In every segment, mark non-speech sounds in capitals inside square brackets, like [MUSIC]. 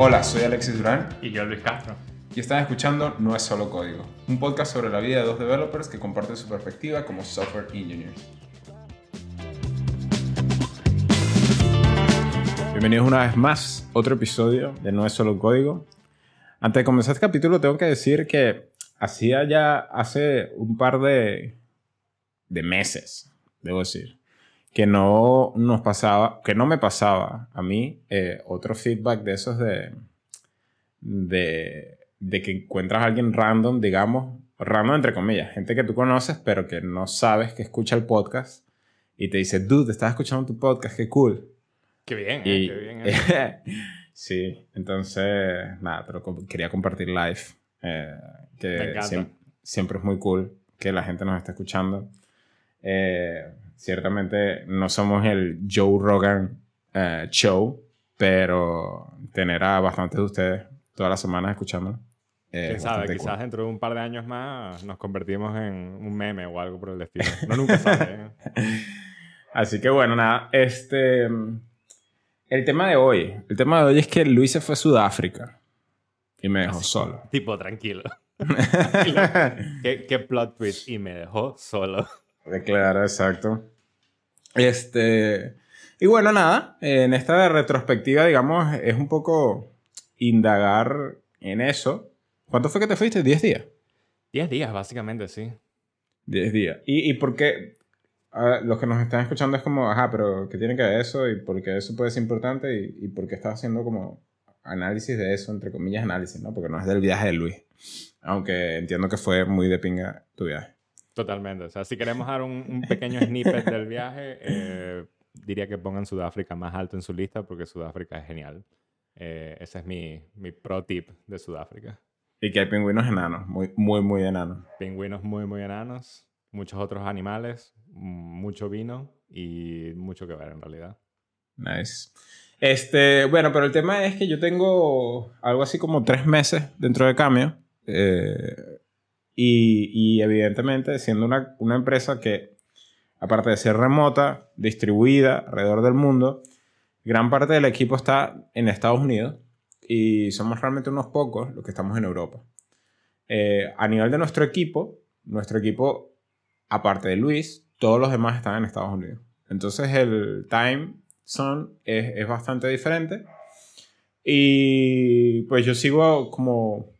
Hola, soy Alexis Durán Y yo, Luis Castro. y están escuchando No es solo código, un podcast sobre la vida de dos developers que comparten su perspectiva como software engineers. Bienvenidos una vez más a otro episodio de No es solo código. Antes de comenzar este capítulo tengo que decir que hacía ya hace un par de, de meses, debo decir, que no nos pasaba, que no me pasaba a mí eh, otro feedback de esos de, de, de que encuentras a alguien random, digamos, random entre comillas, gente que tú conoces pero que no sabes que escucha el podcast y te dice, dude, estás escuchando tu podcast, qué cool. Qué bien, Y- eh, qué bien. eh. [LAUGHS] sí, entonces, nada, pero quería compartir live, eh, que encanta. siem- siempre es muy cool que la gente nos esté escuchando. Eh, ciertamente no somos el Joe Rogan eh, show, pero tener a bastantes de ustedes todas las semanas escuchando. eh, Quién sabe, quizás cool. dentro de un par de años más nos convertimos en un meme o algo por el estilo. No nunca sabe. ¿eh? [LAUGHS] Así que bueno, nada, este... El tema de hoy, el tema de hoy es que Luis se fue a Sudáfrica y me dejó solo. Tipo, [LAUGHS] tranquilo. ¿Qué, qué plot twist. Y me dejó solo. Claro, exacto. Este. Y bueno, nada. En esta retrospectiva, digamos, es un poco indagar en eso. ¿Cuánto fue que te fuiste? ¿10 días? Diez días, básicamente, sí. 10 días. ¿Y, y por qué? ah, los que nos están escuchando es como, ajá, pero ¿qué tiene que ver eso? ¿Y por qué eso puede ser importante? ¿Y, y por qué estás haciendo como análisis de eso, entre comillas, análisis, ¿no? Porque no es del viaje de Luis. Aunque entiendo que fue muy de pinga tu viaje. Totalmente. O sea, si queremos dar un, un pequeño snippet del viaje, eh, diría que pongan Sudáfrica más alto en su lista porque Sudáfrica es genial. Eh, ese es mi, mi pro tip de Sudáfrica. Y que hay pingüinos enanos, muy, muy, muy enanos. Pingüinos muy, muy enanos, muchos otros animales, mucho vino y mucho que ver en realidad. Nice. Este, bueno, pero el tema es que yo tengo algo así como tres meses dentro de Cameo. eh, y, y evidentemente, siendo una, una empresa que, aparte de ser remota, distribuida alrededor del mundo, gran parte del equipo está en Estados Unidos y somos realmente unos pocos los que estamos en Europa. Eh, a nivel de nuestro equipo, nuestro equipo, aparte de Luis, todos los demás están en Estados Unidos. Entonces el time zone es, es bastante diferente. Y pues yo sigo como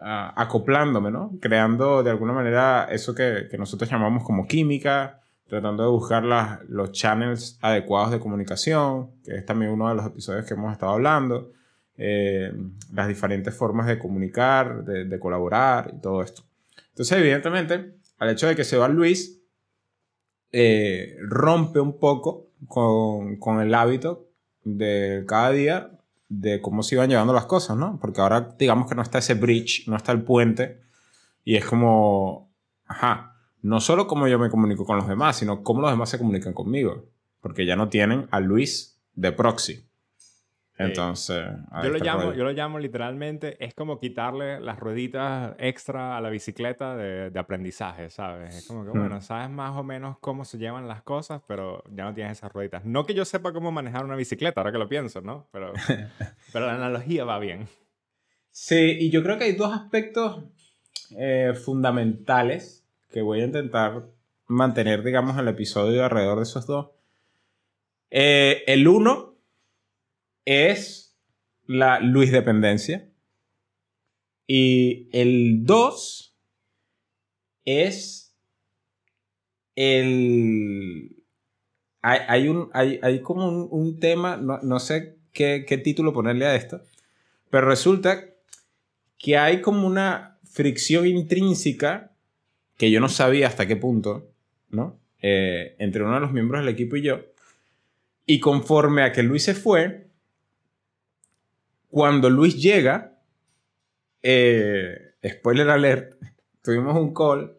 ah, acoplándome, ¿no? Creando de alguna manera eso que, nosotros llamamos como química, tratando de buscar los channels adecuados de comunicación, que es también uno de los episodios que hemos estado hablando, eh, las diferentes formas de comunicar, de, colaborar y todo esto. Entonces, evidentemente, al hecho de que se va Luis, eh, rompe un poco con el hábito de cada día de cómo se iban llevando las cosas, ¿no? Porque ahora digamos que no está ese bridge, no está el puente, y es como, ajá, no solo cómo yo me comunico con los demás, sino cómo los demás se comunican conmigo, porque ya no tienen a Luis de proxy. Entonces, ahí Yo lo, está el llamo, rollo. yo lo llamo literalmente, es como quitarle las rueditas extra a la bicicleta de, de aprendizaje, ¿sabes? Es como que, Hmm. bueno, sabes más o menos cómo se llevan las cosas, pero ya no tienes esas rueditas. No que yo sepa cómo manejar una bicicleta, ahora que lo pienso, ¿no? Pero, [LAUGHS] pero la analogía va bien. Sí, y yo creo que hay dos aspectos eh, fundamentales que voy a intentar mantener, digamos, el episodio alrededor de esos dos. Eh, el uno es la Luis dependencia. Y el dos es el... Hay, hay un, hay, hay como un, un tema, no, no sé qué, qué título ponerle a esto, pero resulta que hay como una fricción intrínseca que yo no sabía hasta qué punto, ¿no? Eh, entre uno de los miembros del equipo y yo. Y conforme a que Luis se fue, cuando Luis llega, eh, spoiler alert, [LAUGHS] tuvimos un call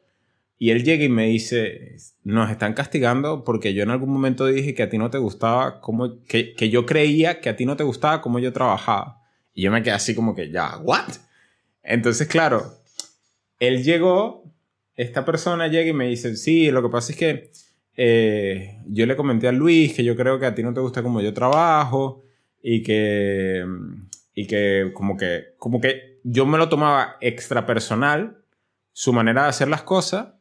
y él llega y me dice, nos están castigando porque yo en algún momento dije que a ti no te gustaba, como, que, que yo creía que a ti no te gustaba cómo yo trabajaba. Y yo me quedé así como que, ya, ¿what? Entonces, claro, él llegó, esta persona llega y me dice, sí, lo que pasa es que eh, yo le comenté a Luis que yo creo que a ti no te gusta como yo trabajo y que, y que como que, como que yo me lo tomaba extra personal, su manera de hacer las cosas,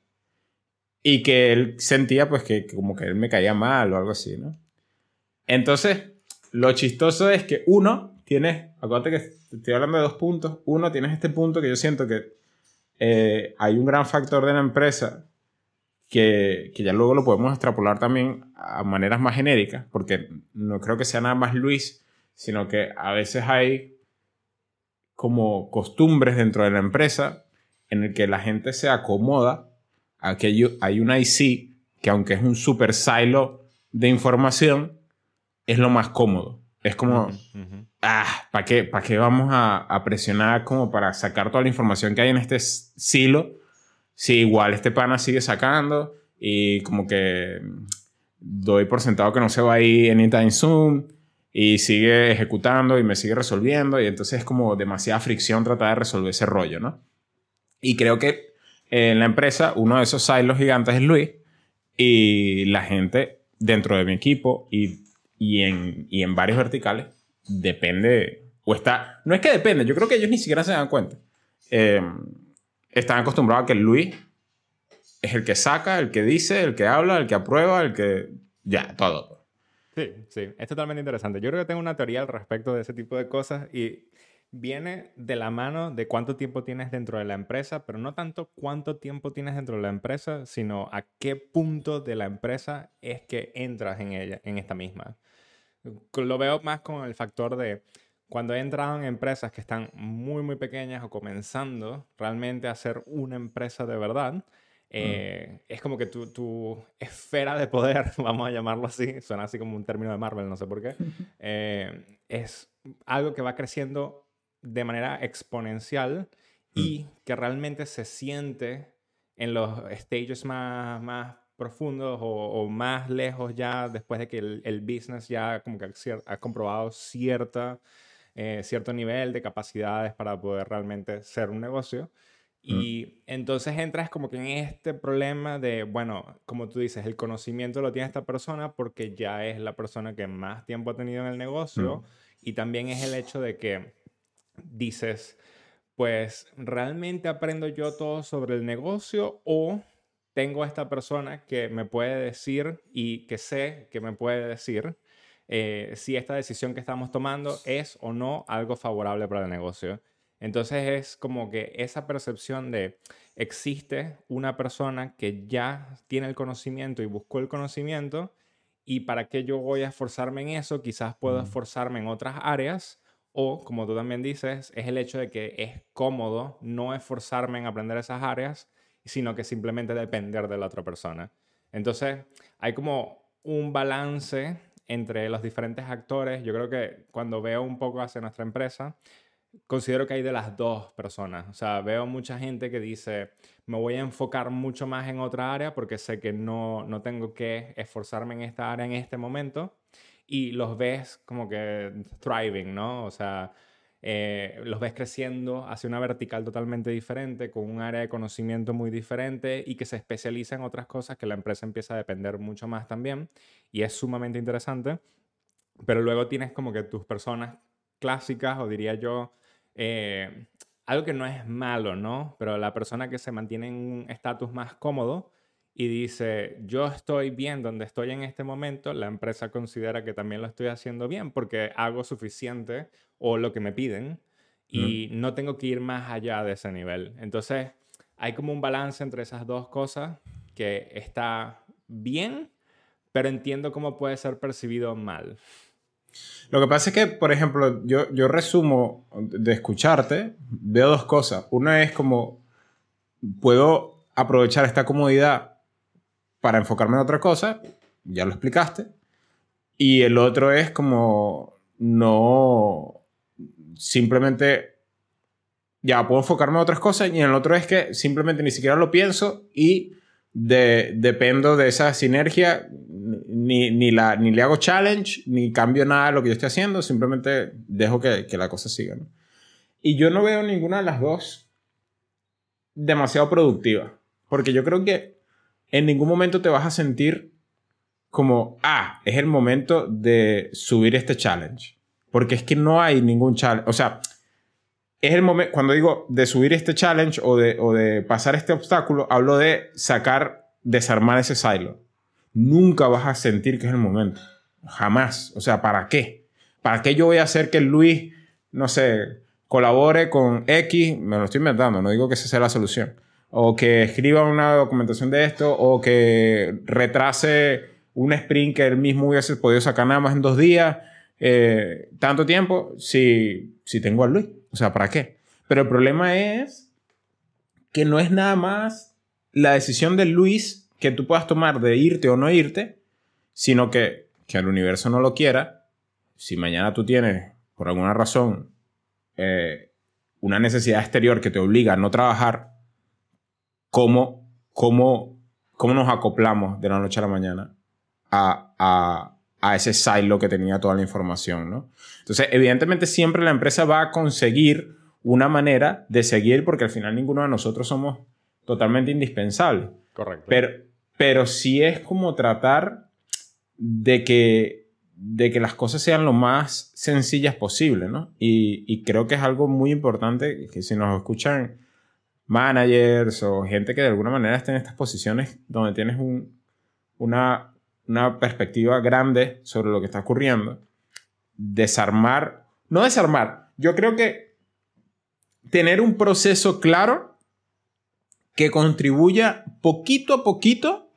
y que él sentía pues que, como que él me caía mal o algo así, ¿no? Entonces, lo chistoso es que uno, tienes, acuérdate que estoy hablando de dos puntos, uno, tienes este punto que yo siento que eh, hay un gran factor de la empresa que, que, ya luego lo podemos extrapolar también a maneras más genéricas, porque no creo que sea nada más Luis, sino que a veces hay como costumbres dentro de la empresa en el que la gente se acomoda a que hay un IC que aunque es un super silo de información, es lo más cómodo. Es como, ah, ¿para qué, ¿para qué vamos a, a, presionar como para sacar toda la información que hay en este silo? Si igual este pana sigue sacando y como que doy por sentado que no se va a ir anytime soon y sigue ejecutando y me sigue resolviendo y entonces es como demasiada fricción tratar de resolver ese rollo, ¿no? Y creo que en la empresa uno de esos silos gigantes es Luis y la gente dentro de mi equipo y y en, y en varios verticales depende, o está, no es que depende, yo creo que ellos ni siquiera se dan cuenta. Eh, están acostumbrados a que Luis es el que saca, el que dice, el que habla, el que aprueba, el que... Ya, todo. Sí, sí, es totalmente interesante. Yo creo que tengo una teoría al respecto de ese tipo de cosas y viene de la mano de cuánto tiempo tienes dentro de la empresa, pero no tanto cuánto tiempo tienes dentro de la empresa, sino a qué punto de la empresa es que entras en ella, en esta misma. Lo veo más con el factor de cuando he entrado en empresas que están muy, muy pequeñas o comenzando realmente a ser una empresa de verdad, mm. eh, es como que tu, tu, esfera de poder, [LAUGHS] vamos a llamarlo así, suena así como un término de Marvel, no sé por qué, eh, es algo que va creciendo de manera exponencial y mm. que realmente se siente en los stages más, más profundos o, más lejos ya después de que el, business ya como que ha, comprobado cierta, eh, cierto nivel de capacidades para poder realmente ser un negocio. Mm. Y entonces entras como que en este problema de, bueno, como tú dices, el conocimiento lo tiene esta persona porque ya es la persona que más tiempo ha tenido en el negocio. Mm. Y también es el hecho de que dices, pues, ¿realmente aprendo yo todo sobre el negocio o tengo a esta persona que me puede decir y que sé que me puede decir eh, si esta decisión que estamos tomando es o no algo favorable para el negocio. Entonces es como que esa percepción de existe una persona que ya tiene el conocimiento y buscó el conocimiento y para qué yo voy a esforzarme en eso, quizás puedo esforzarme en otras áreas o como tú también dices, es el hecho de que es cómodo no esforzarme en aprender esas áreas sino que simplemente depender de la otra persona. Entonces, hay como un balance entre los diferentes actores. Yo creo que cuando veo un poco hacia nuestra empresa, considero que hay de las dos personas. O sea, veo mucha gente que dice, me voy a enfocar mucho más en otra área porque sé que no, no tengo que esforzarme en esta área en este momento. Y los ves como que thriving, ¿no? O sea, eh, los ves creciendo hacia una vertical totalmente diferente, con un área de conocimiento muy diferente y que se especializa en otras cosas que la empresa empieza a depender mucho más también y es sumamente interesante. Pero luego tienes como que tus personas clásicas, o diría yo, eh, algo que no es malo, ¿no? Pero la persona que se mantiene en un estatus más cómodo y dice, yo estoy bien donde estoy en este momento, la empresa considera que también lo estoy haciendo bien porque hago suficiente o lo que me piden y no tengo que ir más allá de ese nivel. Entonces, hay como un balance entre esas dos cosas que está bien, pero entiendo cómo puede ser percibido mal. Lo que pasa es que, por ejemplo, yo, yo resumo de escucharte, veo dos cosas. Una es como, puedo aprovechar esta comodidad para enfocarme en otra cosa, ya lo explicaste. Y el otro es como no simplemente ya puedo enfocarme en otras cosas y el otro es que simplemente ni siquiera lo pienso y dependo de esa sinergia, ni, ni, la, ni le hago challenge, ni cambio nada de lo que yo estoy haciendo, simplemente dejo que, que la cosa siga. Y yo no veo ninguna de las dos demasiado productiva, porque yo creo que en ningún momento te vas a sentir como, ah, es el momento de subir este challenge. Porque es que no hay ningún challenge. O sea, es el momento, cuando digo de subir este challenge o de, o de pasar este obstáculo, hablo de sacar, desarmar ese silo. Nunca vas a sentir que es el momento. Jamás. O sea, ¿para qué? ¿Para qué yo voy a hacer que Luis, no sé, colabore con X? Me lo estoy inventando, no digo que esa sea la solución. O que escriba una documentación de esto, o que retrase un sprint que él mismo hubiese podido sacar nada más en dos días. Eh, tanto tiempo si, si tengo a Luis. O sea, ¿para qué? Pero el problema es que no es nada más la decisión de Luis que tú puedas tomar de irte o no irte, sino que, que el universo no lo quiera. Si mañana tú tienes, por alguna razón, eh, una necesidad exterior que te obliga a no trabajar, ¿cómo, cómo, cómo nos acoplamos de la noche a la mañana a, a, a ese silo que tenía toda la información, ¿no? Entonces, evidentemente siempre la empresa va a conseguir una manera de seguir porque al final ninguno de nosotros somos totalmente indispensables. Correcto. Pero, pero sí es como tratar de que, de que las cosas sean lo más sencillas posible, ¿no? Y, y creo que es algo muy importante que si nos escuchan managers o gente que de alguna manera esté en estas posiciones donde tienes un, una, una perspectiva grande sobre lo que está ocurriendo, desarmar, no desarmar, yo creo que tener un proceso claro que contribuya poquito a poquito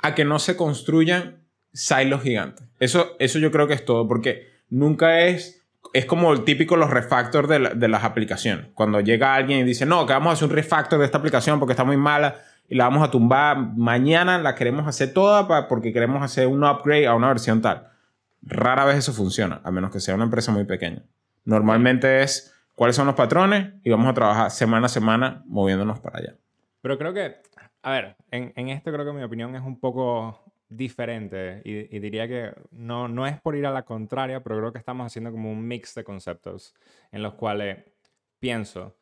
a que no se construyan silos gigantes. Eso, eso yo creo que es todo, porque nunca es, es como el típico los refactors de, de las aplicaciones. Cuando llega alguien y dice, no, que vamos a hacer un refactor de esta aplicación porque está muy mala y la vamos a tumbar mañana, la queremos hacer toda porque queremos hacer un upgrade a una versión tal. Rara vez eso funciona, a menos que sea una empresa muy pequeña. Normalmente es cuáles son los patrones y vamos a trabajar semana a semana moviéndonos para allá. Pero creo que, a ver, en, en esto creo que mi opinión es un poco diferente y, diría que no, no es por ir a la contraria, pero creo que estamos haciendo como un mix de conceptos en los cuales pienso,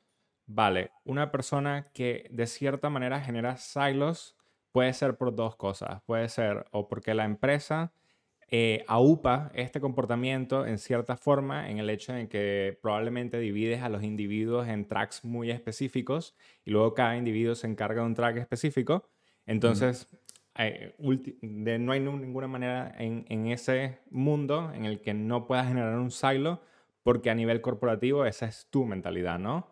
vale, una persona que de cierta manera genera silos puede ser por dos cosas. Puede ser o porque la empresa eh, aupa este comportamiento en cierta forma en el hecho de que probablemente divides a los individuos en tracks muy específicos y luego cada individuo se encarga de un track específico. Entonces, eh, de- no hay ninguna manera en, en ese mundo en el que no puedas generar un silo porque a nivel corporativo esa es tu mentalidad, ¿no?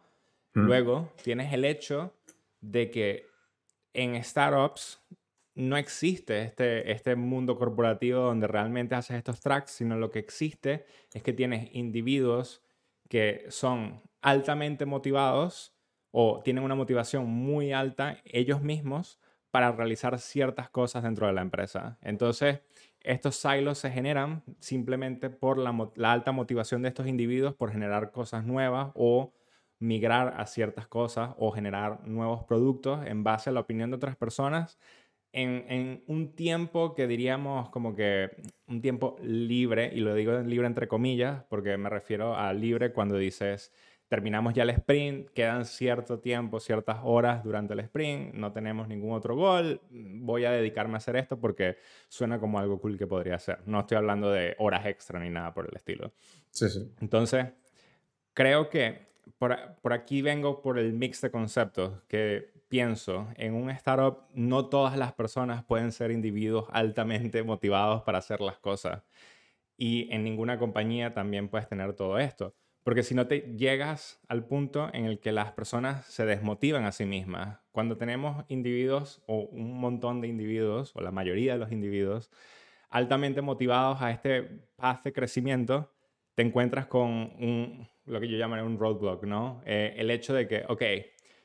Mm. Luego tienes el hecho de que en startups no existe este, este mundo corporativo donde realmente haces estos tracks, sino lo que existe es que tienes individuos que son altamente motivados o tienen una motivación muy alta ellos mismos para realizar ciertas cosas dentro de la empresa. Entonces, estos silos se generan simplemente por la, la alta motivación de estos individuos por generar cosas nuevas o migrar a ciertas cosas o generar nuevos productos en base a la opinión de otras personas en, en un tiempo que diríamos como que un tiempo libre, y lo digo libre entre comillas, porque me refiero a libre cuando dices terminamos ya el sprint, quedan cierto tiempo, ciertas horas durante el sprint, no tenemos ningún otro gol, voy a dedicarme a hacer esto porque suena como algo cool que podría hacer. No estoy hablando de horas extra ni nada por el estilo. Sí, sí. Entonces, creo que por, por aquí vengo por el mix de conceptos que pienso. En un startup no todas las personas pueden ser individuos altamente motivados para hacer las cosas. Y en ninguna compañía también puedes tener todo esto. Porque si no te llegas al punto en el que las personas se desmotivan a sí mismas. Cuando tenemos individuos o un montón de individuos, o la mayoría de los individuos, altamente motivados a este path de crecimiento, te encuentras con un, lo que yo llamaré un roadblock, ¿no? Eh, el hecho de que, ok,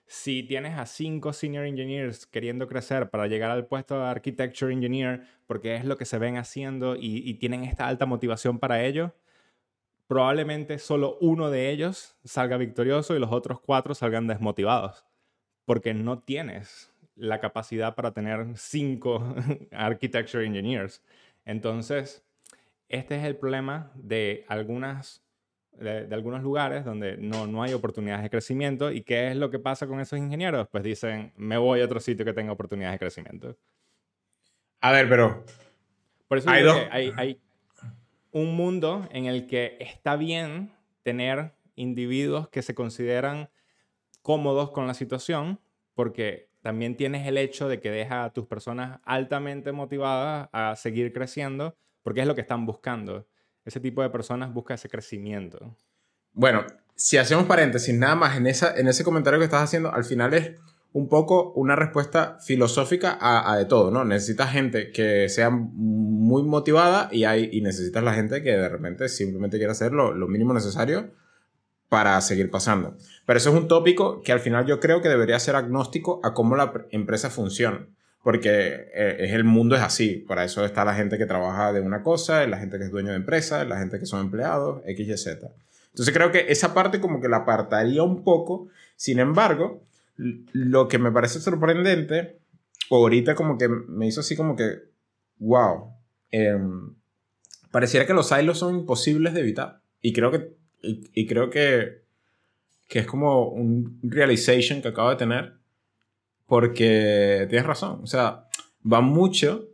si tienes a cinco senior engineers queriendo crecer para llegar al puesto de architecture engineer, porque es lo que se ven haciendo y, tienen esta alta motivación para ello, probablemente solo uno de ellos salga victorioso y los otros cuatro salgan desmotivados, porque no tienes la capacidad para tener cinco [LAUGHS] architecture engineers. Entonces, este es el problema de algunas de, de algunos lugares donde no, no hay oportunidades de crecimiento. ¿Y qué es lo que pasa con esos ingenieros? Pues dicen, me voy a otro sitio que tenga oportunidades de crecimiento. A ver, pero Por eso Hay dos- hay, hay- un mundo en el que está bien tener individuos que se consideran cómodos con la situación, porque también tienes el hecho de que deja a tus personas altamente motivadas a seguir creciendo, porque es lo que están buscando. Ese tipo de personas busca ese crecimiento. Bueno, si hacemos paréntesis, nada más en, esa, en ese comentario que estás haciendo, al final es un poco una respuesta filosófica a, de todo, ¿no? Necesitas gente que sea muy motivada y, hay, y necesitas la gente que de repente simplemente quiera hacer lo, lo mínimo necesario para seguir pasando. Pero eso es un tópico que al final yo creo que debería ser agnóstico a cómo la empresa funciona. Porque eh, es el mundo es así. Para eso está la gente que trabaja de una cosa, la gente que es dueño de empresa, la gente que son empleados, X, Y, Z. Entonces creo que esa parte como que la apartaría un poco. Sin embargo, lo que me parece sorprendente, ahorita como que me hizo así como que, wow, em, pareciera que los silos son imposibles de evitar. Y creo que, y, creo que, que es como un realization que acabo de tener, porque tienes razón, o sea, va mucho.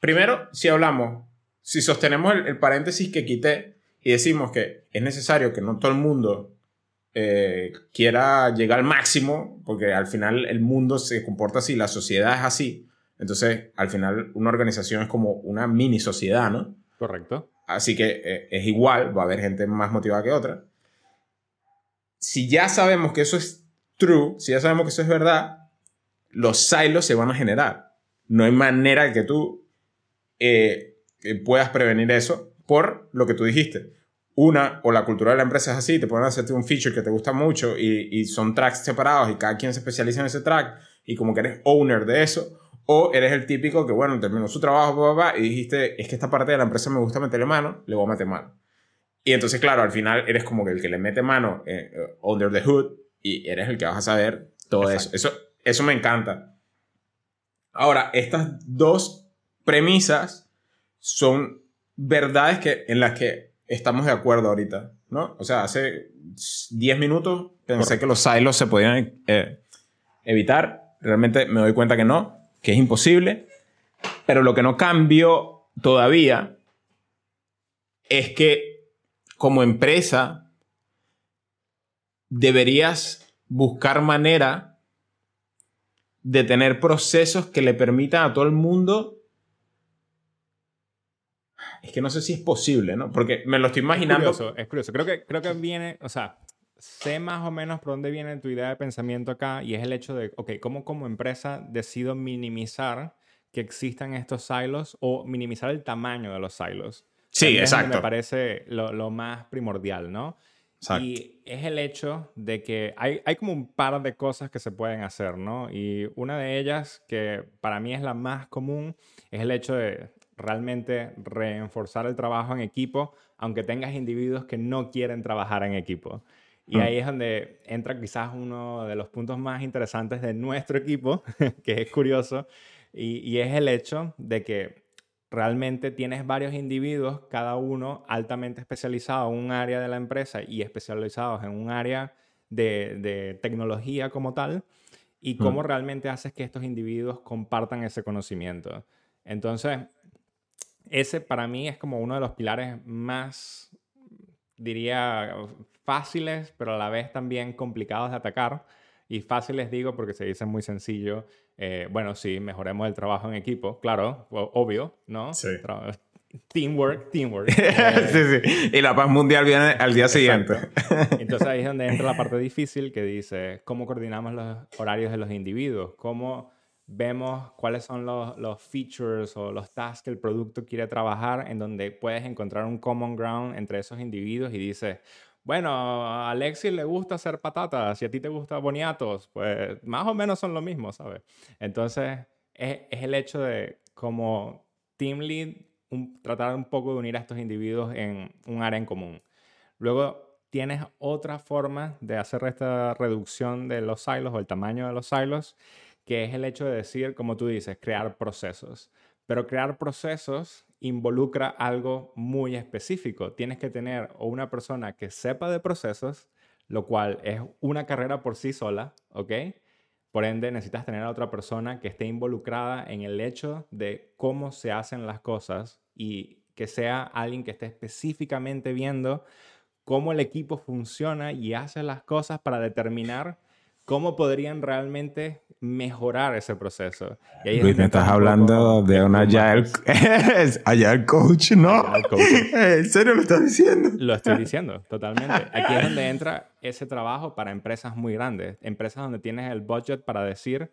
Primero, si hablamos, si sostenemos el paréntesis que quité y decimos que es necesario que no todo el mundo eh, quiera llegar al máximo, porque al final el mundo se comporta así, la sociedad es así. Entonces, al final, una organización es como una mini sociedad, ¿no? Correcto. Así que eh, es igual, va a haber gente más motivada que otra. Si ya sabemos que eso es true, si ya sabemos que eso es verdad, los silos se van a generar. No hay manera que tú eh, puedas prevenir eso por lo que tú dijiste una, o la cultura de la empresa es así, te pueden hacerte un feature que te gusta mucho y, y, son tracks separados y cada quien se especializa en ese track y como que eres owner de eso, o eres el típico que, bueno, terminó su trabajo y dijiste, es que esta parte de la empresa me gusta meterle mano, le voy a meter mano. Y entonces, claro, al final eres como que el que le mete mano eh, under the hood y eres el que vas a saber todo eso. eso. Eso me encanta. Ahora, estas dos premisas son verdades que, en las que estamos de acuerdo ahorita, ¿no? O sea, hace 10 minutos pensé que los silos se podían eh, evitar. Realmente me doy cuenta que no, que es imposible. Pero lo que no cambió todavía es que como empresa deberías buscar manera de tener procesos que le permitan a todo el mundo es que no sé si es posible, ¿no? Porque me lo estoy imaginando. Es curioso, es curioso. Creo que, creo que viene, o sea, sé más o menos por dónde viene tu idea de pensamiento acá y es el hecho de, ok, ¿cómo como empresa decido minimizar que existan estos silos o minimizar el tamaño de los silos? Sí, exacto. Me parece lo, lo, más primordial, ¿no? Exacto. Y es el hecho de que hay, hay como un par de cosas que se pueden hacer, ¿no? Y una de ellas, que para mí es la más común, es el hecho de realmente reforzar el trabajo en equipo, aunque tengas individuos que no quieren trabajar en equipo. Y mm. ahí es donde entra quizás uno de los puntos más interesantes de nuestro equipo, [LAUGHS] que es curioso, y, y, es el hecho de que realmente tienes varios individuos, cada uno altamente especializado en un área de la empresa y especializados en un área de, de tecnología como tal, y cómo mm. realmente haces que estos individuos compartan ese conocimiento. Entonces, ese para mí es como uno de los pilares más, diría, fáciles, pero a la vez también complicados de atacar. Y fáciles digo porque se dice muy sencillo. Eh, bueno, sí, mejoremos el trabajo en equipo, claro, obvio, ¿no? Sí. Teamwork, teamwork. [LAUGHS] sí, sí. Y la paz mundial viene al día siguiente. [LAUGHS] Entonces ahí es donde entra la parte difícil que dice cómo coordinamos los horarios de los individuos, cómo vemos cuáles son los, los, features o los tasks que el producto quiere trabajar, en donde puedes encontrar un common ground entre esos individuos y dices, bueno, a Alexis le gusta hacer patatas y a ti te gusta boniatos, pues más o menos son lo mismo, ¿sabes? Entonces, es, el hecho de como team lead tratar un poco de unir a estos individuos en un área en común. Luego, tienes otra forma de hacer esta reducción de los silos o el tamaño de los silos que es el hecho de decir, como tú dices, crear procesos. Pero crear procesos involucra algo muy específico. Tienes que tener o una persona que sepa de procesos, lo cual es una carrera por sí sola, ¿ok? Por ende, necesitas tener a otra persona que esté involucrada en el hecho de cómo se hacen las cosas y que sea alguien que esté específicamente viendo cómo el equipo funciona y hace las cosas para determinar cómo podrían realmente mejorar ese proceso. Y ahí Luis, me estás hablando de un agile, [LAUGHS] [LAUGHS] agile coach, ¿no? [LAUGHS] ¿En serio lo estás diciendo? Lo estoy diciendo, totalmente. Aquí es donde entra ese trabajo para empresas muy grandes, empresas donde tienes el budget para decir,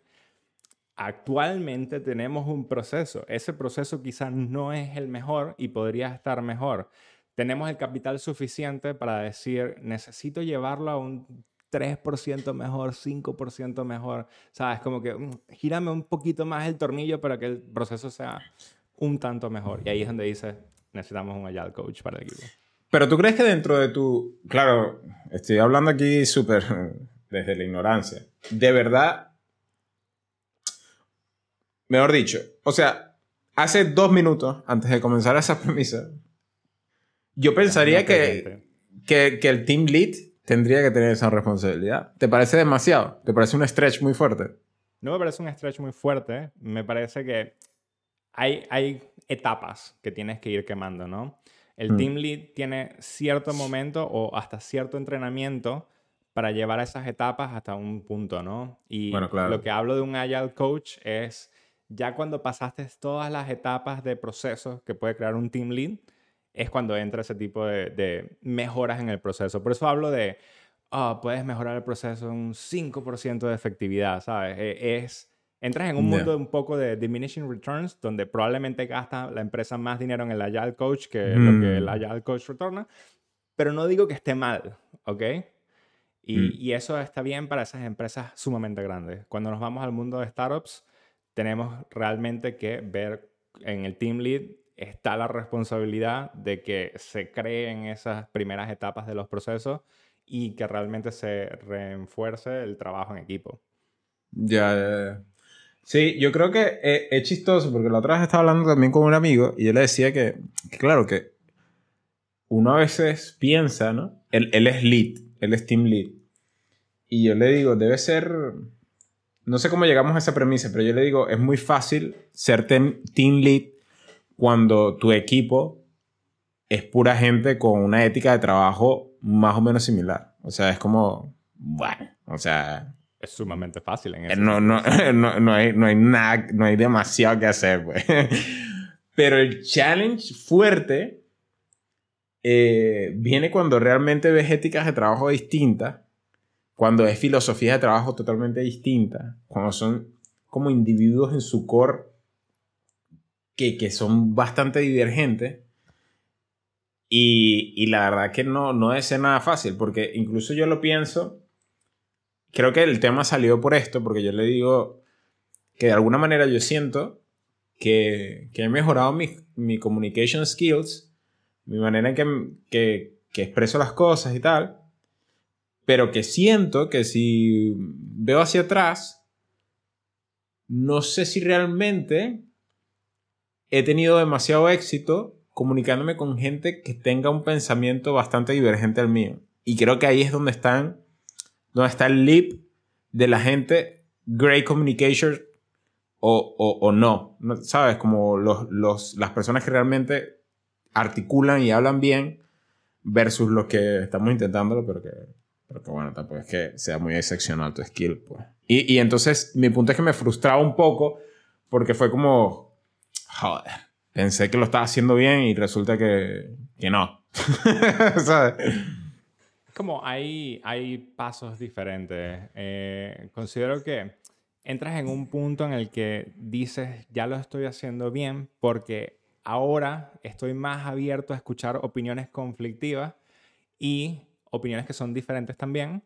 actualmente tenemos un proceso, ese proceso quizás no es el mejor y podría estar mejor. Tenemos el capital suficiente para decir, necesito llevarlo a un 3% mejor, 5% mejor. ¿Sabes? Como que mm, gírame un poquito más el tornillo para que el proceso sea un tanto mejor. Y ahí es donde dice, necesitamos un agile coach para el equipo. Pero tú crees que dentro de tu... Claro, estoy hablando aquí súper [LAUGHS] desde la ignorancia. De verdad... Mejor dicho, o sea, hace dos minutos antes de comenzar esa [LAUGHS] premisa, yo pensaría que, que, que el team lead tendría que tener esa responsabilidad. ¿Te parece demasiado? ¿Te parece un stretch muy fuerte? No me parece un stretch muy fuerte. Me parece que hay, hay etapas que tienes que ir quemando, ¿no? El mm. team lead tiene cierto momento o hasta cierto entrenamiento para llevar esas etapas hasta un punto, ¿no? Y lo que hablo de un agile coach es ya cuando pasaste todas las etapas de procesos que puede crear un team lead, es cuando entra ese tipo de, mejoras en el proceso. Por eso hablo de, oh, puedes mejorar el proceso un 5% de efectividad, ¿sabes? E, es, entras en un mundo un poco de diminishing returns, donde probablemente gasta la empresa más dinero en el Agile Coach que lo que el mm. Agile Coach retorna, pero no digo que esté mal, ¿ok? Y, mm. y, eso está bien para esas empresas sumamente grandes. Cuando nos vamos al mundo de startups, tenemos realmente que ver en el team lead está la responsabilidad de que se creen esas primeras etapas de los procesos y que realmente se refuerce el trabajo en equipo. Ya, ya, Sí, yo creo que es, chistoso porque la otra vez estaba hablando también con un amigo y yo le decía que, claro, que uno a veces piensa, ¿no? Él, él es lead, él es team lead. Y yo le digo, debe ser, no sé cómo llegamos a esa premisa, pero yo le digo, es muy fácil ser team lead cuando tu equipo es pura gente con una ética de trabajo más o menos similar. O sea, es como, bueno, o sea... Es sumamente fácil en eso. No, [LAUGHS] no, no, hay, no hay nada, no hay demasiado que hacer, pues. [LAUGHS] Pero el challenge fuerte eh, viene cuando realmente ves éticas de trabajo distintas, cuando es filosofía de trabajo totalmente distinta, cuando son como individuos en su core que, son bastante divergentes. Y, la verdad que no, no es nada fácil, porque incluso yo lo pienso, creo que el tema salió por esto, porque yo le digo que de alguna manera yo siento que, he mejorado mi, mi, communication skills, mi manera en que, que, que expreso las cosas y tal, pero que siento que si veo hacia atrás, no sé si realmente he tenido demasiado éxito comunicándome con gente que tenga un pensamiento bastante divergente al mío. Y creo que ahí es donde están, donde está el leap de la gente great communication o, o, no. ¿Sabes? Como los, los, las personas que realmente articulan y hablan bien versus los que estamos intentándolo, pero que, pero que bueno, tampoco es que sea muy excepcional tu skill, pues. Y, y entonces mi punto es que me frustraba un poco porque fue como, joder, pensé que lo estaba haciendo bien y resulta que, que no. [LAUGHS] ¿Sabes? Como hay, hay pasos diferentes. Eh, considero que entras en un punto en el que dices, ya lo estoy haciendo bien porque ahora estoy más abierto a escuchar opiniones conflictivas y opiniones que son diferentes también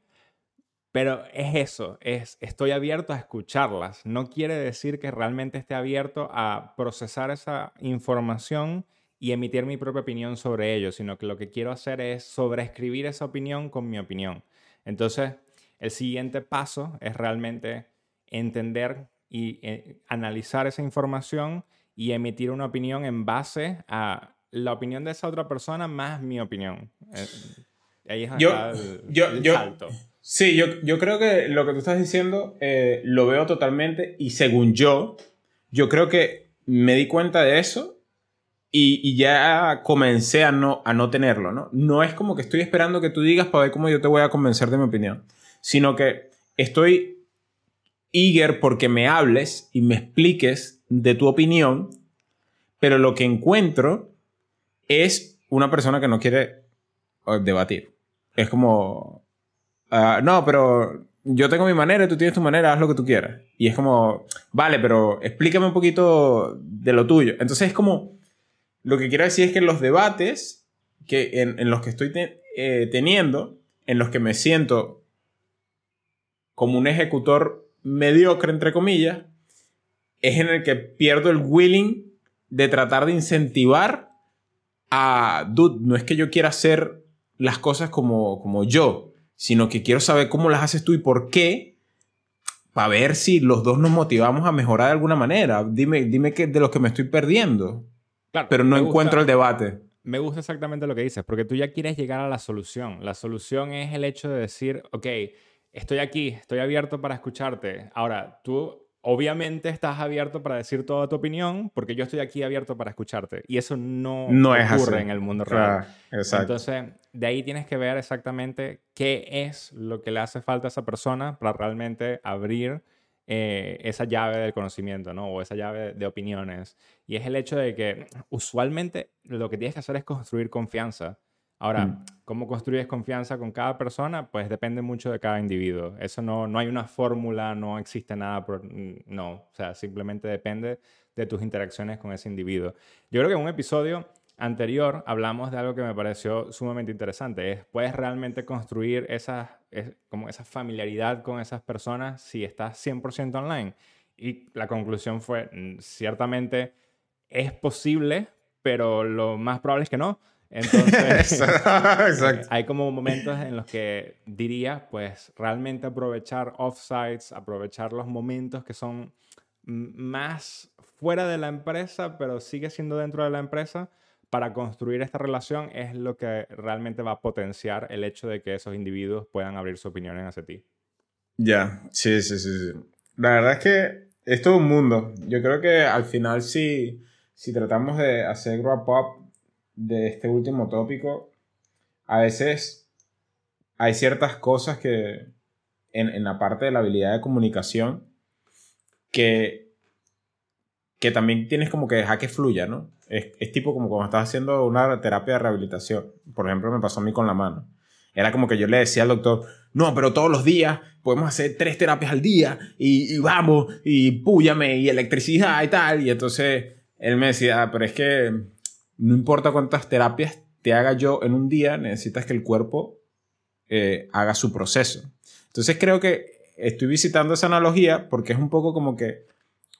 pero es eso, es estoy abierto a escucharlas. No quiere decir que realmente esté abierto a procesar esa información y emitir mi propia opinión sobre ello, sino que lo que quiero hacer es sobreescribir esa opinión con mi opinión. Entonces, el siguiente paso es realmente entender y eh, analizar esa información y emitir una opinión en base a la opinión de esa otra persona más mi opinión. Eh, ahí es yo, yo, salto. Sí, yo, yo creo que lo que tú estás diciendo eh, lo veo totalmente y según yo, yo creo que me di cuenta de eso y, ya comencé a no, a no tenerlo, ¿no? No es como que estoy esperando que tú digas para ver cómo yo te voy a convencer de mi opinión, sino que estoy eager porque me hables y me expliques de tu opinión, pero lo que encuentro es una persona que no quiere eh, debatir. Es como, ah, no, pero yo tengo mi manera tú tienes tu manera, haz lo que tú quieras. Y es como, vale, pero explícame un poquito de lo tuyo. Entonces es como, lo que quiero decir es que los debates que en, los que estoy eh, teniendo, en los que me siento como un ejecutor mediocre, entre comillas, es en el que pierdo el willing de tratar de incentivar a, dude, no es que yo quiera hacer las cosas como, como yo, sino que quiero saber cómo las haces tú y por qué, para ver si los dos nos motivamos a mejorar de alguna manera. Dime, dime que, de lo que me estoy perdiendo pero no encuentro el debate. Me gusta exactamente lo que dices, porque tú ya quieres llegar a la solución. La solución es el hecho de decir, ok, estoy aquí, estoy abierto para escucharte. Ahora, tú obviamente estás abierto para decir toda tu opinión, porque yo estoy aquí abierto para escucharte. Y eso no, ocurre en el mundo real. Entonces, de ahí tienes que ver exactamente qué es lo que le hace falta a esa persona para realmente abrir eh, esa llave del conocimiento, ¿no? O esa llave de opiniones. Y es el hecho de que usualmente lo que tienes que hacer es construir confianza. Ahora, mm. ¿cómo construyes confianza con cada persona? Pues depende mucho de cada individuo. Eso no, no hay una fórmula, no existe nada, por, no. O sea, simplemente depende de tus interacciones con ese individuo. Yo creo que en un episodio anterior hablamos de algo que me pareció sumamente interesante. Es, puedes realmente construir esa, como esa familiaridad con esas personas si estás 100% online. Y la conclusión fue, mm, ciertamente es posible, pero lo más probable es que no. Entonces, [LAUGHS] hay como momentos en los que diría, pues realmente aprovechar offsites, aprovechar los momentos que son más fuera de la empresa, pero sigue siendo dentro de la empresa, para construir esta relación es lo que realmente va a potenciar el hecho de que esos individuos puedan abrir su opinión hacia ti. Ya, sí, sí, sí, sí. La verdad es que es todo un mundo. Yo creo que al final si, si tratamos de hacer wrap up de este último tópico, a veces hay ciertas cosas que en, en la parte de la habilidad de comunicación que, que también tienes como que dejar que fluya, ¿no? Es, es, tipo como cuando estás haciendo una terapia de rehabilitación. Por ejemplo, me pasó a mí con la mano. Era como que yo le decía al doctor, no, pero todos los días podemos hacer tres terapias al día y, vamos, y púyame, y electricidad y tal. Y entonces él me decía, ah, pero es que no importa cuántas terapias te haga yo en un día, necesitas que el cuerpo eh, haga su proceso. Entonces creo que estoy visitando esa analogía porque es un poco como que,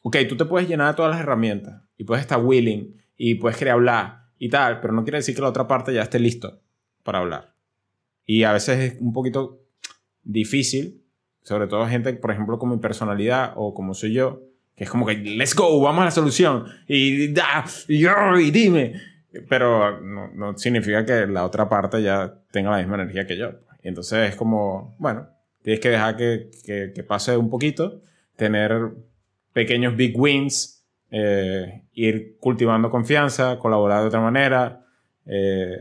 ok, tú te puedes llenar de todas las herramientas y puedes estar willing y puedes querer hablar y tal, pero no quiere decir que la otra parte ya esté listo para hablar. Y a veces es un poquito difícil, sobre todo gente, por ejemplo, con mi personalidad o como soy yo, que es como que, let's go, vamos a la solución, y da, y, dime. Pero no, no, significa que la otra parte ya tenga la misma energía que yo. Entonces es como, bueno, tienes que dejar que, que, que pase un poquito, tener pequeños big wins eh, ir cultivando confianza, colaborar de otra manera. Eh,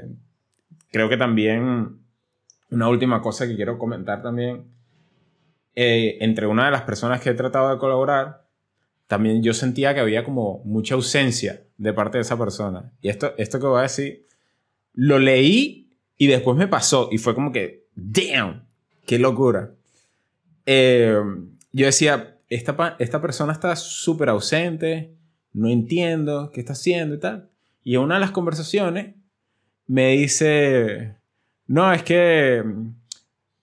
creo que también una última cosa que quiero comentar también, eh, entre una de las personas que he tratado de colaborar, también yo sentía que había como mucha ausencia de parte de esa persona. Y esto, esto que voy a decir, lo leí y después me pasó y fue como que, damn, qué locura. yo decía, esta, esta persona está súper ausente, no entiendo qué está haciendo y tal. Y en una de las conversaciones me dice, no, es que mm,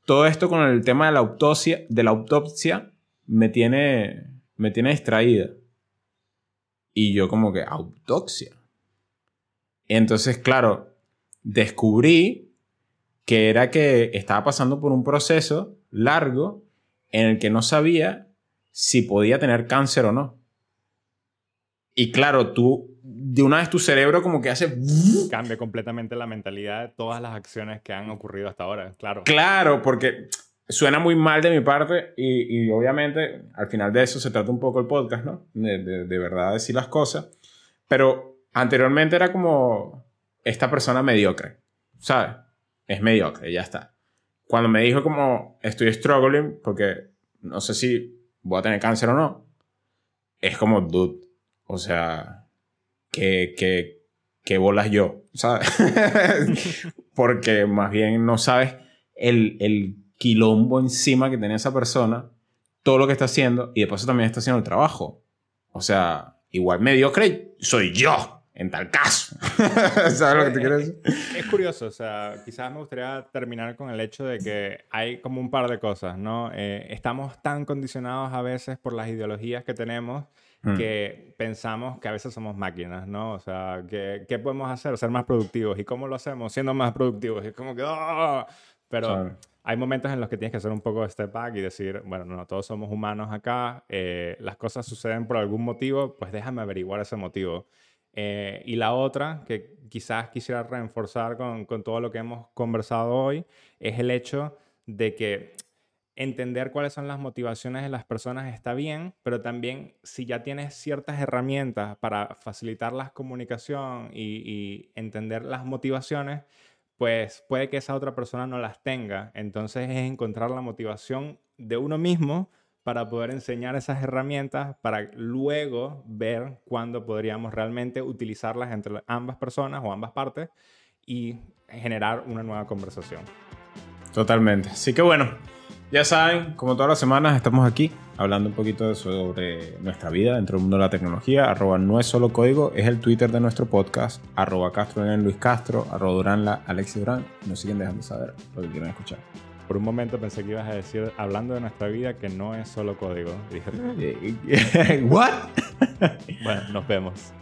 todo esto con el tema de la autopsia, de la autopsia me tiene, me tiene distraída. Y yo como que, autopsia. Entonces, claro, descubrí que era que estaba pasando por un proceso largo en el que no sabía si podía tener cáncer o no. Y claro, tú, de una vez tu cerebro como que hace... Cambia completamente la mentalidad de todas las acciones que han ocurrido hasta ahora, claro. Claro, porque suena muy mal de mi parte y, y obviamente al final de eso se trata un poco el podcast, ¿no? De, de, de, verdad decir las cosas. Pero anteriormente era como esta persona mediocre, ¿sabes? Es mediocre, ya está. Cuando me dijo como estoy struggling porque no sé si voy a tener cáncer o no, es como, dude, o sea, que, que, que bolas yo, ¿sabes? [LAUGHS] porque más bien no sabes el, el quilombo encima que tiene esa persona, todo lo que está haciendo y después también está haciendo el trabajo. O sea, igual mediocre soy yo en tal caso. [LAUGHS] ¿Sabes lo que te quiero decir? Es, curioso, o sea, quizás me gustaría terminar con el hecho de que hay como un par de cosas, ¿no? Eh, estamos tan condicionados a veces por las ideologías que tenemos mm. que pensamos que a veces somos máquinas, ¿no? O sea, ¿qué, ¿qué, podemos hacer? Ser más productivos. ¿Y cómo lo hacemos? Siendo más productivos. Es como que... ¡ah! Pero hay momentos en los que tienes que hacer un poco de step back y decir, bueno, no, todos somos humanos acá, eh, las cosas suceden por algún motivo, pues déjame averiguar ese motivo. Eh, y la otra, que quizás quisiera reforzar con, con, todo lo que hemos conversado hoy, es el hecho de que entender cuáles son las motivaciones de las personas está bien, pero también si ya tienes ciertas herramientas para facilitar la comunicación y, y entender las motivaciones, pues puede que esa otra persona no las tenga. Entonces es encontrar la motivación de uno mismo para poder enseñar esas herramientas para luego ver cuándo podríamos realmente utilizarlas entre ambas personas o ambas partes y generar una nueva conversación. Totalmente. Así que bueno, ya saben, como todas las semanas estamos aquí hablando un poquito sobre nuestra vida dentro del mundo de la tecnología. Arroba no es solo código, es el Twitter de nuestro podcast. Arroba Castro en Luis Castro, arroba Durán la Alexi Durán. Nos siguen dejando saber lo que quieren escuchar. Por un momento pensé que ibas a decir, hablando de nuestra vida, que no es solo código. [LAUGHS] [LAUGHS] ¿What? [LAUGHS] bueno, nos vemos.